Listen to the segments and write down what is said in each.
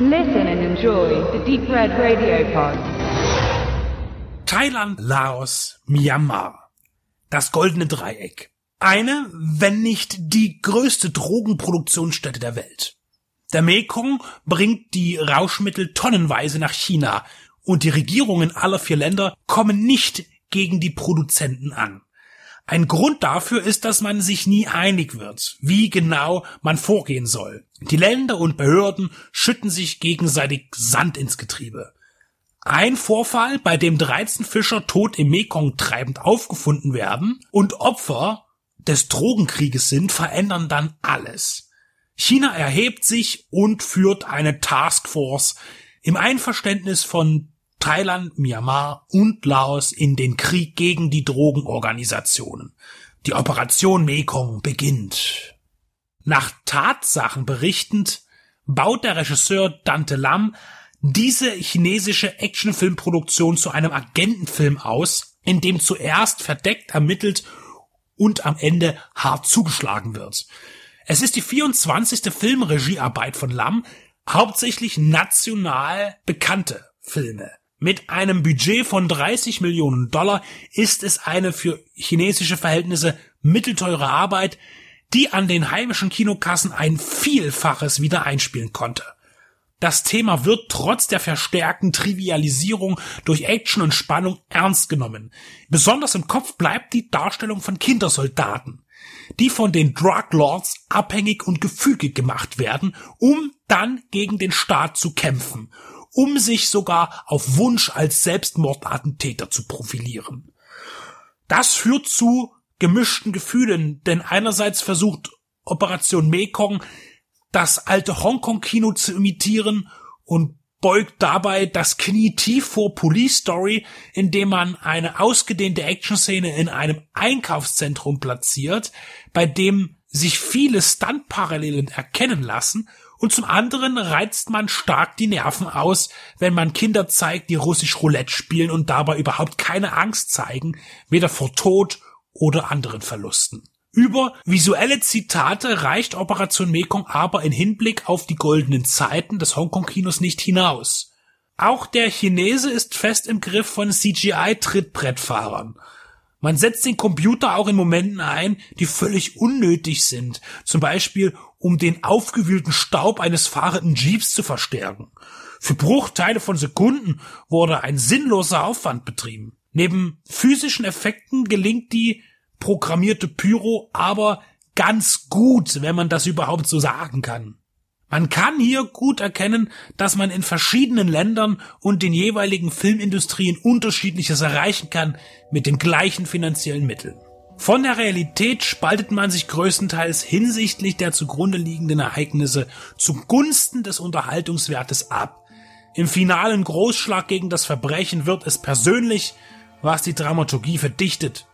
Listen and enjoy the Deep Red Radio Pod. Thailand, Laos, Myanmar. Das goldene Dreieck. Eine, wenn nicht die größte Drogenproduktionsstätte der Welt. Der Mekong bringt die Rauschmittel tonnenweise nach China und die Regierungen aller vier Länder kommen nicht gegen die Produzenten an. Ein Grund dafür ist, dass man sich nie einig wird, wie genau man vorgehen soll. Die Länder und Behörden schütten sich gegenseitig Sand ins Getriebe. Ein Vorfall, bei dem 13 Fischer tot im Mekong treibend aufgefunden werden und Opfer des Drogenkrieges sind, verändern dann alles. China erhebt sich und führt eine Taskforce im Einverständnis von Thailand, Myanmar und Laos in den Krieg gegen die Drogenorganisationen. Die Operation Mekong beginnt. Nach Tatsachen berichtend baut der Regisseur Dante Lam diese chinesische Actionfilmproduktion zu einem Agentenfilm aus, in dem zuerst verdeckt ermittelt und am Ende hart zugeschlagen wird. Es ist die 24. Filmregiearbeit von Lam, hauptsächlich national bekannte Filme. Mit einem Budget von 30 Millionen Dollar ist es eine für chinesische Verhältnisse mittelteure Arbeit, die an den heimischen Kinokassen ein Vielfaches wieder einspielen konnte. Das Thema wird trotz der verstärkten Trivialisierung durch Action und Spannung ernst genommen. Besonders im Kopf bleibt die Darstellung von Kindersoldaten, die von den Drug Lords abhängig und gefügig gemacht werden, um dann gegen den Staat zu kämpfen um sich sogar auf Wunsch als Selbstmordattentäter zu profilieren. Das führt zu gemischten Gefühlen, denn einerseits versucht Operation Mekong das alte Hongkong-Kino zu imitieren und beugt dabei das Knie tief vor Police Story, indem man eine ausgedehnte Actionszene in einem Einkaufszentrum platziert, bei dem sich viele Stuntparallelen erkennen lassen und zum anderen reizt man stark die Nerven aus, wenn man Kinder zeigt, die russisch Roulette spielen und dabei überhaupt keine Angst zeigen, weder vor Tod oder anderen Verlusten. Über visuelle Zitate reicht Operation Mekong aber in Hinblick auf die goldenen Zeiten des Hongkong-Kinos nicht hinaus. Auch der Chinese ist fest im Griff von CGI-Trittbrettfahrern. Man setzt den Computer auch in Momenten ein, die völlig unnötig sind. Zum Beispiel, um den aufgewühlten Staub eines fahrenden Jeeps zu verstärken. Für Bruchteile von Sekunden wurde ein sinnloser Aufwand betrieben. Neben physischen Effekten gelingt die programmierte Pyro aber ganz gut, wenn man das überhaupt so sagen kann. Man kann hier gut erkennen, dass man in verschiedenen Ländern und den jeweiligen Filmindustrien unterschiedliches erreichen kann mit den gleichen finanziellen Mitteln. Von der Realität spaltet man sich größtenteils hinsichtlich der zugrunde liegenden Ereignisse zugunsten des Unterhaltungswertes ab. Im finalen Großschlag gegen das Verbrechen wird es persönlich, was die Dramaturgie verdichtet.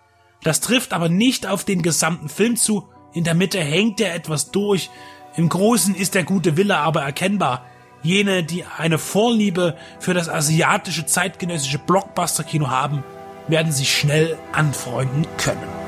Das trifft aber nicht auf den gesamten Film zu, in der Mitte hängt er etwas durch, im Großen ist der gute Wille aber erkennbar. Jene, die eine Vorliebe für das asiatische zeitgenössische Blockbuster-Kino haben, werden sich schnell anfreunden können.